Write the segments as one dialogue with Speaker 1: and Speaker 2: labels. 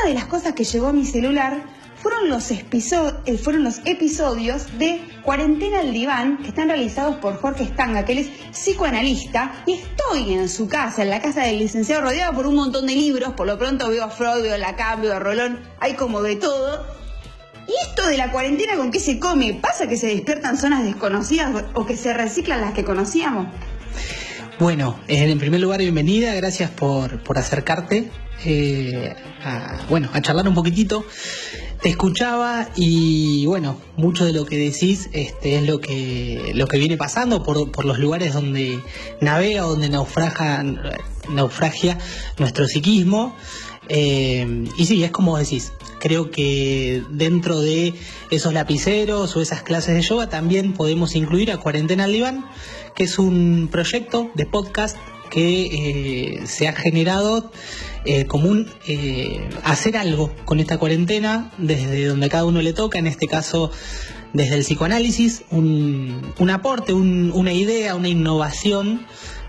Speaker 1: una de las cosas que llegó a mi celular fueron los, eh, fueron los episodios de Cuarentena al Diván, que están realizados por Jorge Stanga, que él es psicoanalista, y estoy en su casa, en la casa del licenciado, rodeado por un montón de libros, por lo pronto veo a Freud, a Lacan, a Rolón, hay como de todo. ¿Y esto de la cuarentena con qué se come? ¿Pasa que se despiertan zonas desconocidas o que se reciclan las que conocíamos?
Speaker 2: Bueno, en primer lugar, bienvenida, gracias por, por acercarte eh, a, bueno, a charlar un poquitito. Te escuchaba y bueno, mucho de lo que decís este, es lo que, lo que viene pasando por, por los lugares donde navega, donde naufraga, naufragia nuestro psiquismo. Eh, y sí, es como decís, creo que dentro de esos lapiceros o esas clases de yoga también podemos incluir a Cuarentena al Diván, que es un proyecto de podcast que eh, se ha generado eh, común eh, hacer algo con esta cuarentena desde donde cada uno le toca, en este caso desde el psicoanálisis, un, aporte, una idea, una innovación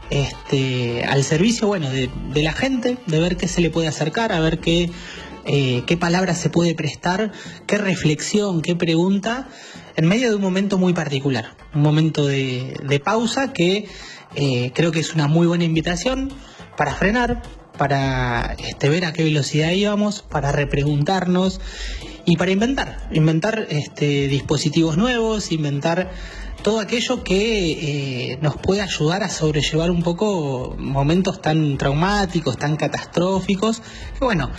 Speaker 2: este, al servicio bueno, de, la gente, de ver qué se le puede acercar, a ver qué, qué palabras se puede prestar, qué reflexión, qué pregunta, en medio de un momento muy particular, un momento de, pausa que eh, creo que es una muy buena invitación para frenar, para este, ver a qué velocidad íbamos, para repreguntarnos y para inventar, inventar este, dispositivos nuevos, inventar todo aquello que eh, nos puede ayudar a sobrellevar un poco momentos tan traumáticos, tan catastróficos. Bueno,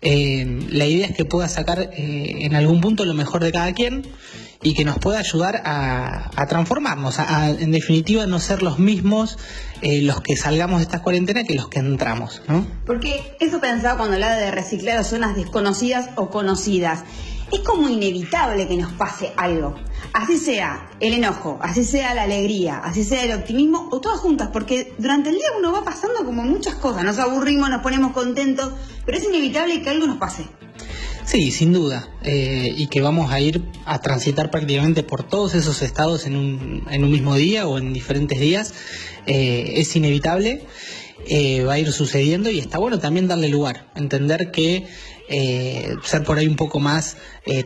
Speaker 2: eh, la idea es que pueda sacar en algún punto lo mejor de cada quien y que nos pueda ayudar a, transformarnos, a, en definitiva no ser los mismos eh, los que salgamos de esta cuarentena que los que entramos. ¿no?
Speaker 1: Porque eso pensaba cuando hablaba de reciclar zonas desconocidas o conocidas. Es como inevitable que nos pase algo. Así sea el enojo, así sea la alegría, así sea el optimismo, o todas juntas, porque durante el día uno va pasando como muchas cosas, nos aburrimos, nos ponemos contentos, pero es inevitable que algo nos pase.
Speaker 2: Sí, sin duda. Eh, y que vamos a ir a transitar prácticamente por todos esos estados en un, en un mismo día o en diferentes días. Eh, es inevitable. Eh, va a ir sucediendo y está bueno también darle lugar, entender que ser por ahí un poco más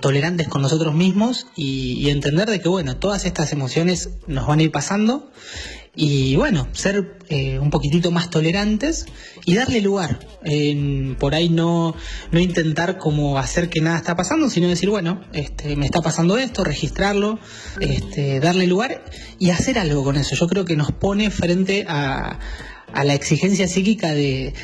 Speaker 2: tolerantes con nosotros mismos y, y, entender de que bueno, todas estas emociones nos van a ir pasando y bueno, ser eh, un poquitito más tolerantes y darle lugar. por ahí no, no intentar como hacer que nada está pasando, sino decir, bueno, este, me está pasando esto, registrarlo, este, darle lugar y hacer algo con eso. Yo creo que nos pone frente a, a la exigencia psíquica de,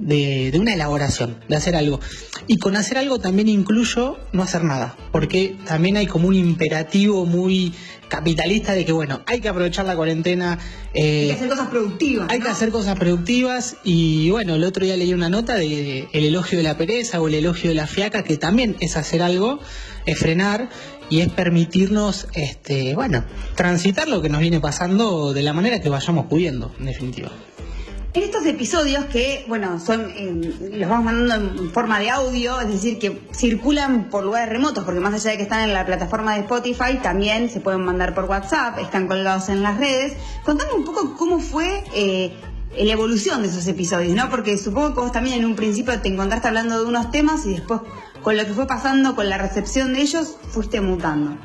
Speaker 2: de, una elaboración, de hacer algo. Y con hacer algo también incluyo no hacer nada, porque también hay como un imperativo muy capitalista de que, bueno, hay que aprovechar la cuarentena.
Speaker 1: Eh, hay que hacer cosas productivas.
Speaker 2: Hay que hacer cosas productivas y, bueno, el otro día leí una nota de el elogio de la pereza o el elogio de la fiaca, que también es hacer algo, es frenar y es permitirnos, este, bueno, transitar lo que nos viene pasando de la manera que vayamos pudiendo, en definitiva.
Speaker 1: En estos episodios que, bueno, son eh, los vamos mandando en forma de audio, es decir, que circulan por lugares remotos, porque más allá de que están en la plataforma de Spotify, también se pueden mandar por WhatsApp, están colgados en las redes. Contame un poco cómo fue eh, la evolución de esos episodios, ¿no? Porque supongo que vos también en un principio te encontraste hablando de unos temas y después con lo que fue pasando, con la recepción de ellos, fuiste mutando.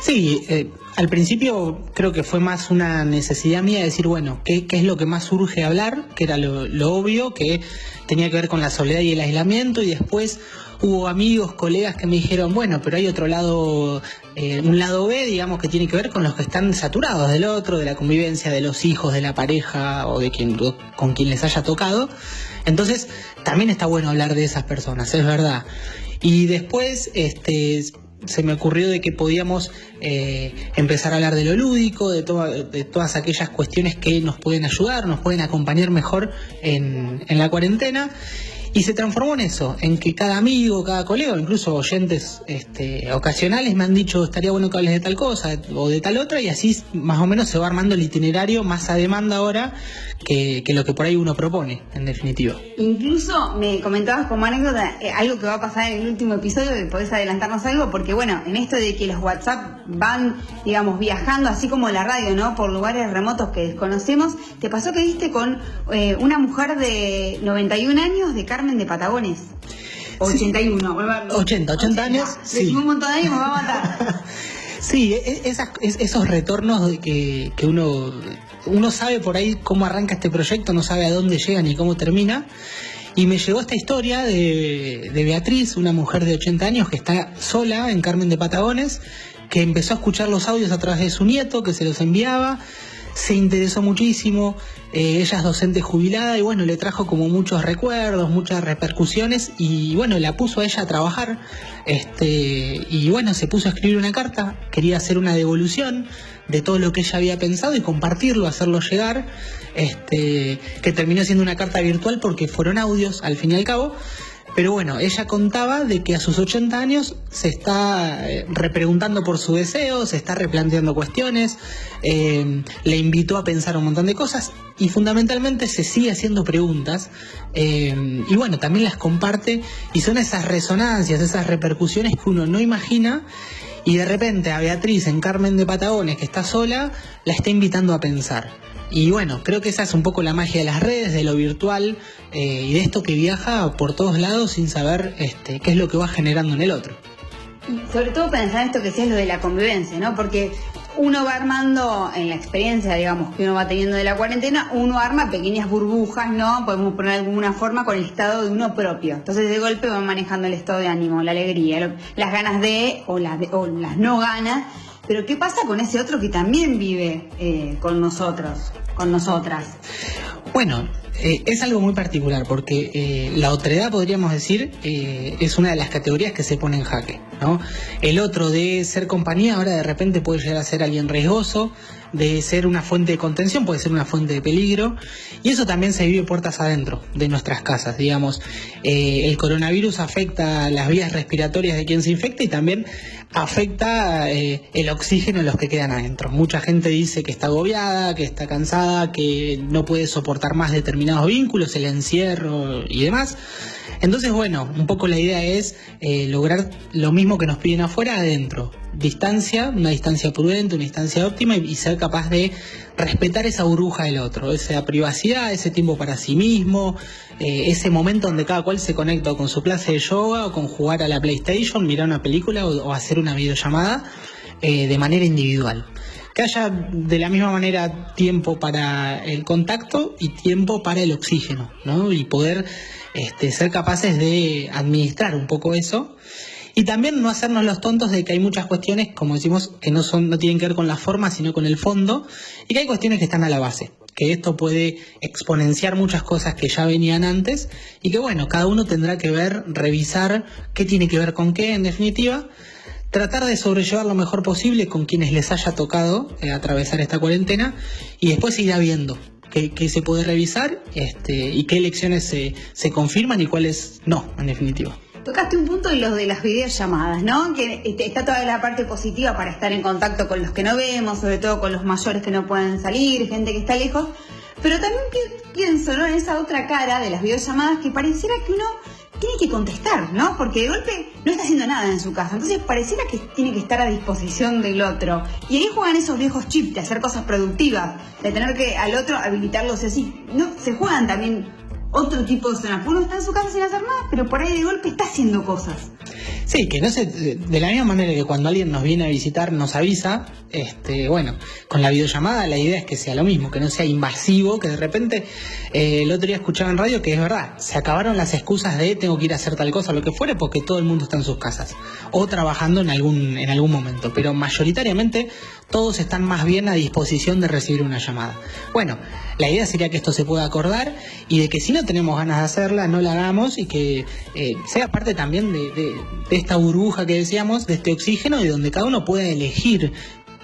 Speaker 2: Sí, eh, al principio creo que fue más una necesidad mía de decir, bueno, ¿qué, es lo que más urge hablar? Que era lo, obvio, que tenía que ver con la soledad y el aislamiento, y después hubo amigos, colegas que me dijeron, bueno, pero hay otro lado, eh, un lado B, digamos, que tiene que ver con los que están saturados del otro, de la convivencia de los hijos, de la pareja o de quien con quien les haya tocado. Entonces, también está bueno hablar de esas personas, es verdad. Y después, este, se me ocurrió de que podíamos eh, empezar a hablar de lo lúdico, de, todas aquellas cuestiones que nos pueden ayudar, nos pueden acompañar mejor en la cuarentena. Y se transformó en eso, en que cada amigo, cada colega, incluso oyentes este, ocasionales me han dicho estaría bueno que hables de tal cosa o de tal otra y así más o menos se va armando el itinerario más a demanda ahora que, lo que por ahí uno propone, en definitiva.
Speaker 1: Incluso me comentabas como anécdota eh, algo que va a pasar en el último episodio, que podés adelantarnos algo, porque bueno, en esto de que los WhatsApp van, digamos, viajando, así como la radio, ¿no? Por lugares remotos que desconocemos, ¿te pasó que viste con eh, una mujer de 91 años de Carmen de Patagones? 81.
Speaker 2: 80, 80 años.
Speaker 1: Sí. un montón de años, me va a matar.
Speaker 2: sí, e, e, esos retornos que, que uno, uno sabe por ahí cómo arranca este proyecto, no sabe a dónde llega ni cómo termina. Y me llegó esta historia de, de, Beatriz, una mujer de 80 años que está sola en Carmen de Patagones, que empezó a escuchar los audios a través de su nieto, que se los enviaba, se interesó muchísimo, eh, ella es docente jubilada y bueno, le trajo como muchos recuerdos, muchas repercusiones y bueno, la puso a ella a trabajar este, y bueno, se puso a escribir una carta, quería hacer una devolución de todo lo que ella había pensado y compartirlo, hacerlo llegar, este, que terminó siendo una carta virtual porque fueron audios al fin y al cabo. Pero bueno, ella contaba de que a sus 80 años se está eh, repreguntando por su deseo, se está replanteando cuestiones, eh, le invitó a pensar un montón de cosas y fundamentalmente se sigue haciendo preguntas eh, y bueno, también las comparte y son esas resonancias, esas repercusiones que uno no imagina y de repente a Beatriz en Carmen de Patagones, que está sola, la está invitando a pensar. Y bueno, creo que esa es un poco la magia de las redes, de lo virtual eh, y de esto que viaja por todos lados sin saber este, qué es lo que va generando en el otro.
Speaker 1: Sobre todo pensar esto que es lo de la convivencia, ¿no? Porque uno va armando, en la experiencia, digamos, que uno va teniendo de la cuarentena, uno arma pequeñas burbujas, ¿no? Podemos poner de alguna forma con el estado de uno propio. Entonces, de golpe van manejando el estado de ánimo, la alegría, las ganas de o las no ganas. Pero, ¿qué pasa con ese otro que también vive eh, con nosotros, con nosotras?
Speaker 2: Bueno, eh, es algo muy particular porque eh, la otredad, podríamos decir, eh, es una de las categorías que se pone en jaque. ¿no? El otro de ser compañía ahora de repente puede llegar a ser alguien riesgoso, de ser una fuente de contención, puede ser una fuente de peligro, y eso también se vive puertas adentro de nuestras casas, digamos. Eh, el coronavirus afecta las vías respiratorias de quien se infecta y también afecta el oxígeno en los que quedan adentro. Mucha gente dice que está agobiada, que está cansada, que no puede soportar más determinados vínculos, el encierro y demás. Entonces, bueno, un poco la idea es eh, lograr lo mismo que nos piden afuera adentro. Distancia, una distancia prudente, una distancia óptima y, ser capaz de respetar esa burbuja del otro, esa privacidad, ese tiempo para sí mismo, eh, ese momento donde cada cual se conecta con su clase de yoga o con jugar a la PlayStation, mirar una película o, hacer una videollamada eh, de manera individual que haya de la misma manera tiempo para el contacto y tiempo para el oxígeno, ¿no? Y poder este, ser capaces de administrar un poco eso. Y también no hacernos los tontos de que hay muchas cuestiones, como decimos, que no, son, no tienen que ver con la forma, sino con el fondo, y que hay cuestiones que están a la base, que esto puede exponenciar muchas cosas que ya venían antes, y que bueno, cada uno tendrá que ver, revisar qué tiene que ver con qué, en definitiva, tratar de sobrellevar lo mejor posible con quienes les haya tocado eh, atravesar esta cuarentena, y después irá viendo qué, se puede revisar este, y qué elecciones se, se confirman y cuáles no, en definitiva.
Speaker 1: Tocaste un punto en los de las videollamadas, ¿no? Que este, está toda la parte positiva para estar en contacto con los que no vemos, sobre todo con los mayores que no pueden salir, gente que está lejos. Pero también pienso, ¿no? En esa otra cara de las videollamadas que pareciera que uno tiene que contestar, ¿no? Porque de golpe no está haciendo nada en su casa. Entonces pareciera que tiene que estar a disposición del otro. Y ahí juegan esos viejos chips de hacer cosas productivas, de tener que al otro habilitarlo así. No, se juegan también otro tipo de zonas. Uno está en su casa sin hacer nada, pero por ahí de golpe está haciendo cosas.
Speaker 2: Sí, que no se, de la misma manera que cuando alguien nos viene a visitar nos avisa, este, bueno, con la videollamada la idea es que sea lo mismo, que no sea invasivo, que de repente eh, el otro día escuchaba en radio que es verdad, se acabaron las excusas de tengo que ir a hacer tal cosa, lo que fuere, porque todo el mundo está en sus casas o trabajando en algún, en algún momento, pero mayoritariamente todos están más bien a disposición de recibir una llamada. Bueno, la idea sería que esto se pueda acordar y de que si no tenemos ganas de hacerla, no la hagamos y que eh, sea parte también de, esta burbuja que decíamos, de este oxígeno, y donde cada uno pueda elegir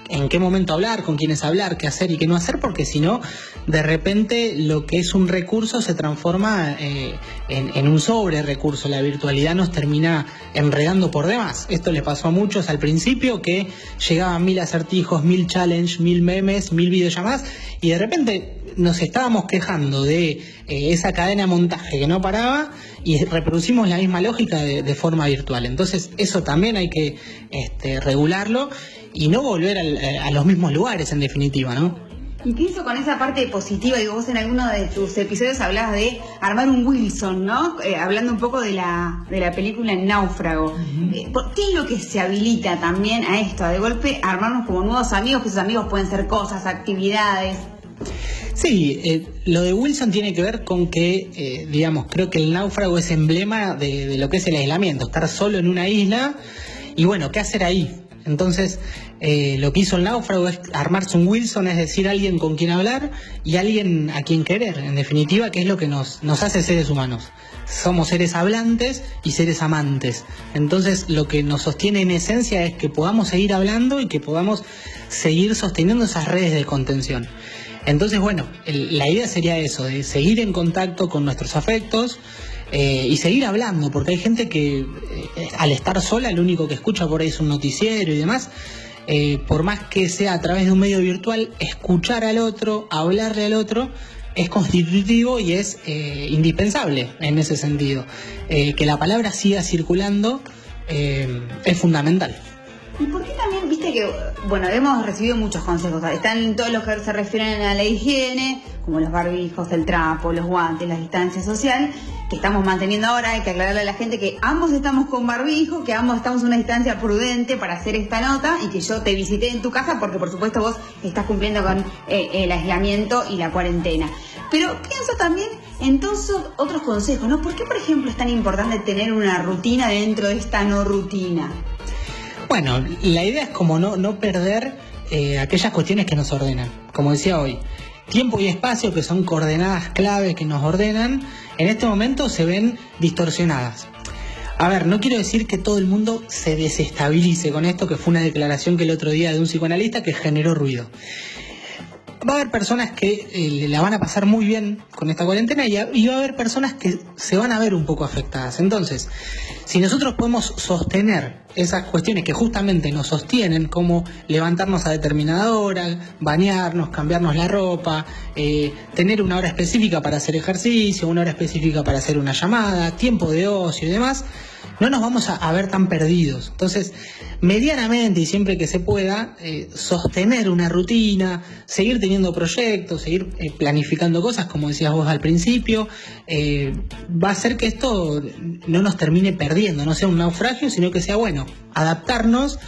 Speaker 2: en qué momento hablar, con quiénes hablar, qué hacer y qué no hacer, porque si no, de repente lo que es un recurso se transforma eh, en, un sobre recurso. La virtualidad nos termina enredando por demás. Esto le pasó a muchos al principio, que llegaban mil acertijos, mil challenge, mil memes, mil videollamadas, y de repente nos estábamos quejando de eh, esa cadena de montaje que no paraba y reproducimos la misma lógica de, forma virtual. Entonces eso también hay que este, regularlo y no volver eh, a los mismos lugares en definitiva, ¿no?
Speaker 1: ¿Y qué hizo con esa parte positiva? Digo, vos en alguno de tus episodios hablabas de armar un Wilson, ¿no? Eh, hablando un poco de la, de la película Náufrago. Eh, ¿Qué es lo que se habilita también a esto? A de golpe armarnos como nuevos amigos, que esos amigos pueden ser cosas, actividades.
Speaker 2: Sí, eh, lo de Wilson tiene que ver con que, digamos, creo que el náufrago es emblema de, de, lo que es el aislamiento, estar solo en una isla y bueno, ¿qué hacer ahí? Entonces, eh, lo que hizo el náufrago es armarse un Wilson, es decir, alguien con quien hablar y alguien a quien querer, en definitiva, que es lo que nos, nos hace seres humanos. Somos seres hablantes y seres amantes. Entonces, lo que nos sostiene en esencia es que podamos seguir hablando y que podamos seguir sosteniendo esas redes de contención. Entonces, bueno, la idea sería eso, de seguir en contacto con nuestros afectos, eh, y seguir hablando, porque hay gente que eh, al estar sola lo único que escucha por ahí es un noticiero y demás. Eh, por más que sea a través de un medio virtual, escuchar al otro, hablarle al otro, es constitutivo y es indispensable en ese sentido. que la palabra siga circulando es fundamental.
Speaker 1: ¿Y por qué también, que, bueno, hemos recibido muchos consejos, están todos los que se refieren a la higiene, como los barbijos, el trapo, los guantes, la distancia social, que estamos manteniendo ahora, hay que aclararle a la gente que ambos estamos con barbijo, que ambos estamos en una distancia prudente para hacer esta nota y que yo te visité en tu casa porque por supuesto vos estás cumpliendo con eh, el aislamiento y la cuarentena. Pero pienso también en todos otros consejos, ¿no? ¿Por qué, por ejemplo, es tan importante tener una rutina dentro de esta no rutina?
Speaker 2: Bueno, la idea es como no, no perder eh, aquellas cuestiones que nos ordenan. Como decía hoy, tiempo y espacio, que son coordenadas claves que nos ordenan, en este momento se ven distorsionadas. A ver, no quiero decir que todo el mundo se desestabilice con esto, que fue una declaración que el otro día de un psicoanalista que generó ruido va a haber personas que eh, la van a pasar muy bien con esta cuarentena y, va a haber personas que se van a ver un poco afectadas. Entonces, si nosotros podemos sostener esas cuestiones que justamente nos sostienen, como levantarnos a determinada hora, bañarnos, cambiarnos la ropa, eh, tener una hora específica para hacer ejercicio, una hora específica para hacer una llamada, tiempo de ocio y demás, no nos vamos a, ver tan perdidos. Entonces, medianamente y siempre que se pueda, eh, sostener una rutina, seguir teniendo proyectos, seguir eh, planificando cosas, como decías vos al principio, eh, va a hacer que esto no nos termine perdiendo, no sea un naufragio, sino que sea bueno, adaptarnos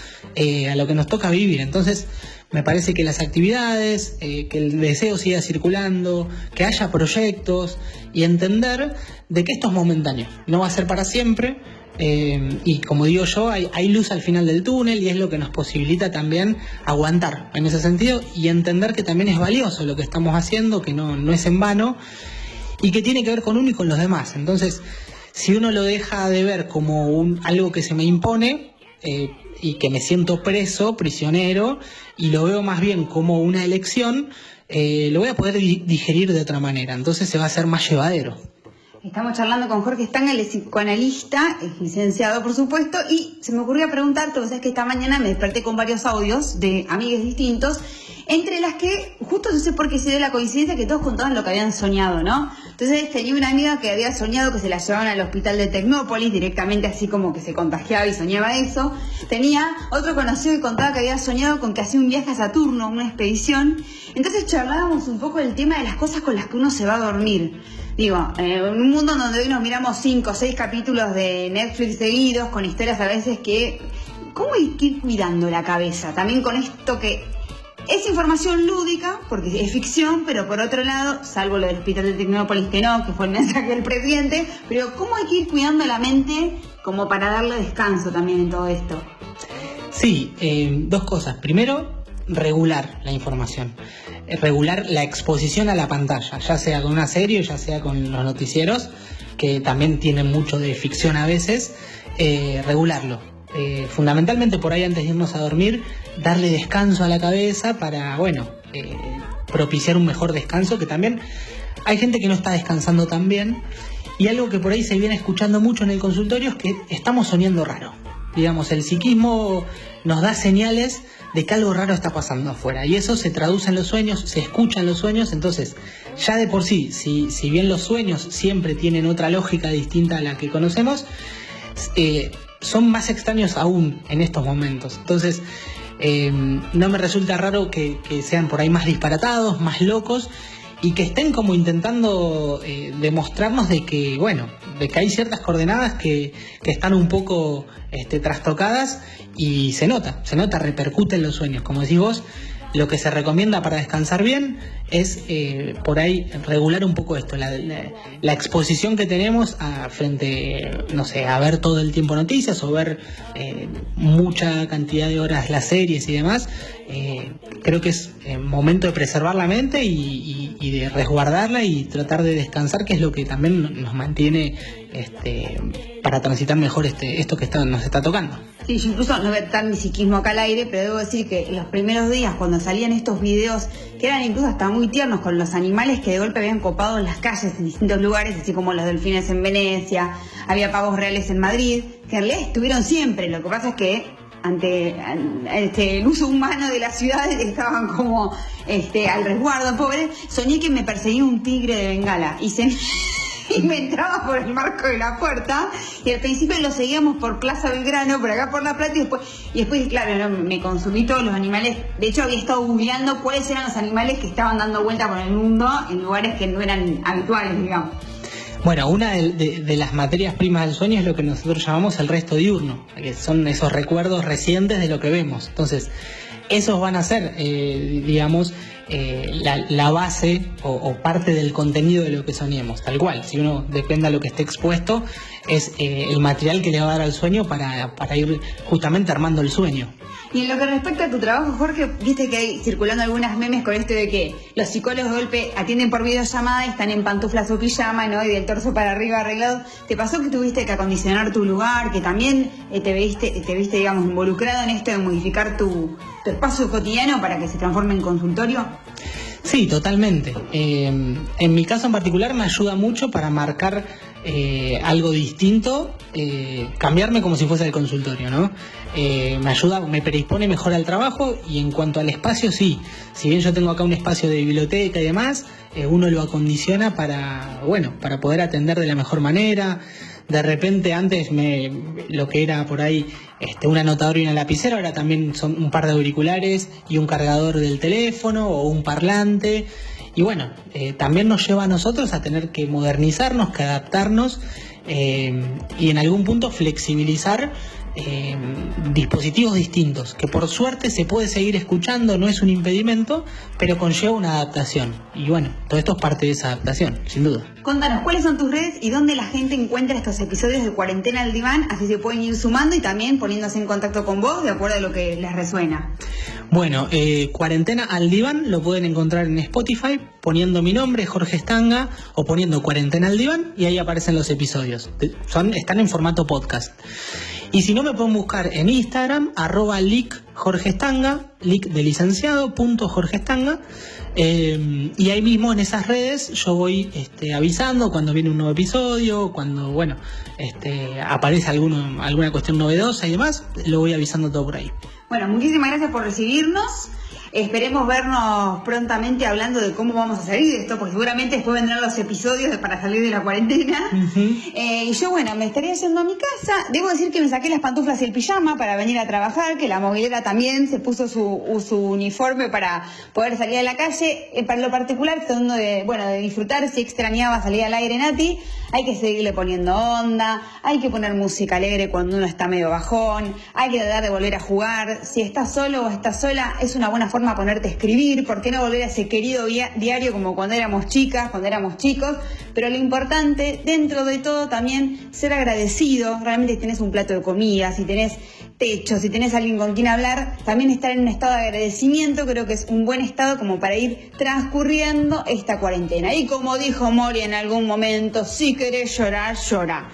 Speaker 2: a lo que nos toca vivir. Entonces, me parece que las actividades, que el deseo siga circulando, que haya proyectos y entender de que esto es momentáneo, no va a ser para siempre eh, y como digo yo, hay, luz al final del túnel y es lo que nos posibilita también aguantar en ese sentido y entender que también es valioso lo que estamos haciendo, que no, no es en vano y que tiene que ver con uno y con los demás. Entonces, si uno lo deja de ver como un, algo que se me impone eh, y que me siento preso, prisionero, y lo veo más bien como una elección, eh, lo voy a poder digerir de otra manera. Entonces se va a hacer más llevadero.
Speaker 1: Estamos charlando con Jorge Stanga, el psicoanalista, licenciado por supuesto, y se me ocurrió preguntarte, vos sabés que esta mañana me desperté con varios audios de amigos distintos, entre las que, justo no sé por qué se dio la coincidencia que todos contaban lo que habían soñado, ¿no? Entonces tenía una amiga que había soñado que se la llevaban al hospital de Tecnópolis, directamente así como que se contagiaba y soñaba eso. Tenía otro conocido que contaba que había soñado con que hacía un viaje a Saturno, una expedición. Entonces charlábamos un poco del tema de las cosas con las que uno se va a dormir. Digo, en un mundo donde hoy nos miramos cinco o seis capítulos de Netflix seguidos, con historias a veces que... ¿Cómo hay que ir cuidando la cabeza? También con esto que es información lúdica, porque es ficción, pero por otro lado, salvo lo del hospital de Tecnópolis que no, que fue el mensaje del presidente, pero ¿cómo hay que ir cuidando la mente como para darle descanso también en todo esto?
Speaker 2: Sí, eh, dos cosas. Primero, regular la información. Eh, regular la exposición a la pantalla, ya sea con una serie, ya sea con los noticieros, que también tienen mucho de ficción a veces, eh, regularlo. Eh, fundamentalmente por ahí antes de irnos a dormir, darle descanso a la cabeza para, bueno, propiciar un mejor descanso, que también hay gente que no está descansando tan bien. Y algo que por ahí se viene escuchando mucho en el consultorio es que estamos soñando raro. Digamos, el psiquismo nos da señales de que algo raro está pasando afuera. Y eso se traduce en los sueños, se escucha en los sueños, entonces ya de por sí, si, si bien los sueños siempre tienen otra lógica distinta a la que conocemos, eh, son más extraños aún en estos momentos. Entonces, eh, no me resulta raro que, sean por ahí más disparatados, más locos y que estén como intentando eh, demostrarnos de que, bueno, de que hay ciertas coordenadas que, que están un poco este, trastocadas y se nota, se nota, repercute en los sueños. Como decís vos, lo que se recomienda para descansar bien es eh, por ahí regular un poco esto, la, exposición que tenemos a, frente, no sé, a ver todo el tiempo noticias o ver eh, mucha cantidad de horas las series y demás. Eh, creo que es momento de preservar la mente y, de resguardarla y tratar de descansar, que es lo que también nos mantiene este, para transitar mejor este, esto que está, nos está tocando.
Speaker 1: Sí, yo incluso no voy a estar mi psiquismo acá al aire, pero debo decir que los primeros días, cuando salían estos videos, que eran incluso hasta muy tiernos con los animales que de golpe habían copado en las calles en distintos lugares, así como los delfines en Venecia, había pavos reales en Madrid, que en realidad estuvieron siempre. Lo que pasa es que ante este, el uso humano de las ciudades estaban como este, al resguardo, pobre. Soñé que me perseguía un tigre de Bengala y se y me entraba por el marco de la puerta y al principio lo seguíamos por Plaza Belgrano, por acá por La Plata y después, y después claro, me consumí todos los animales. De hecho, había estado googleando cuáles eran los animales que estaban dando vuelta por el mundo en lugares que no eran habituales, digamos.
Speaker 2: Bueno, una de, las materias primas del sueño es lo que nosotros llamamos el resto diurno, que son esos recuerdos recientes de lo que vemos. Entonces, esos van a ser, eh, digamos, eh, la, base o, parte del contenido de lo que soñemos, tal cual. Si uno depende de lo que esté expuesto, es eh, el material que le va a dar al sueño para, para ir justamente armando el sueño.
Speaker 1: Y en lo que respecta a tu trabajo, Jorge, viste que hay circulando algunas memes con esto de que los psicólogos de golpe atienden por videollamada y están en pantuflas o pijama, ¿no? Y del torso para arriba arreglado. ¿Te pasó que tuviste que acondicionar tu lugar, que también eh, te viste, te viste, digamos, involucrado en esto de modificar tu, espacio cotidiano para que se transforme en consultorio?
Speaker 2: Sí, totalmente. Eh, en mi caso en particular me ayuda mucho para marcar eh, algo distinto, eh, cambiarme como si fuese el consultorio, ¿no? Eh, me ayuda, me predispone mejor al trabajo y en cuanto al espacio, sí. Si bien yo tengo acá un espacio de biblioteca y demás, uno lo acondiciona para, bueno, para poder atender de la mejor manera. De repente antes me, lo que era por ahí este, un anotador y una lapicera, ahora también son un par de auriculares y un cargador del teléfono o un parlante. Y bueno, eh, también nos lleva a nosotros a tener que modernizarnos, que adaptarnos eh, y en algún punto flexibilizar eh, dispositivos distintos, que por suerte se puede seguir escuchando, no es un impedimento, pero conlleva una adaptación. Y bueno, todo esto es parte de esa adaptación, sin duda.
Speaker 1: Contanos, ¿cuáles son tus redes y dónde la gente encuentra estos episodios de Cuarentena al Diván? Así se pueden ir sumando y también poniéndose en contacto con vos de acuerdo a lo que les resuena.
Speaker 2: Bueno, eh, Cuarentena al Diván lo pueden encontrar en Spotify poniendo mi nombre, Jorge Estanga, o poniendo Cuarentena al Diván y ahí aparecen los episodios. Son, están en formato podcast. Y si no, me pueden buscar en Instagram, arroba lic Jorge Estanga, lic de licenciado, punto Jorge Estanga. Eh, y ahí mismo en esas redes yo voy este, avisando cuando viene un nuevo episodio, cuando bueno este, aparece alguna cuestión novedosa y demás, lo voy avisando todo por ahí.
Speaker 1: Bueno, muchísimas gracias por recibirnos. Esperemos vernos prontamente hablando de cómo vamos a salir de esto, porque seguramente después vendrán los episodios para salir de la cuarentena. Eh, y yo, bueno, me estaría yendo a mi casa. Debo decir que me saqué las pantuflas y el pijama para venir a trabajar, que la movilera también se puso su, su uniforme para poder salir a la calle. Eh, para lo particular, tratando de, bueno, de disfrutar, si extrañaba salir al aire Nati, hay que seguirle poniendo onda, hay que poner música alegre cuando uno está medio bajón, hay que tratar de volver a jugar. Si estás solo o estás sola, es una buena forma ponerte a escribir, ¿por qué no volver a ese querido diario como cuando éramos chicas, cuando éramos chicos? Pero lo importante, dentro de todo, también ser agradecido, realmente si tenés un plato de comida, si tenés techo, si tenés alguien con quien hablar, también estar en un estado de agradecimiento creo que es un buen estado como para ir transcurriendo esta cuarentena. Y como dijo Mori en algún momento, si querés llorar, llora.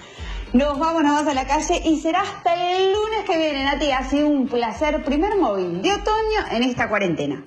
Speaker 1: Nos vamos, nos vamos a la calle y será hasta el lunes que viene, Nati. Ha sido un placer. Primer móvil de otoño en esta cuarentena.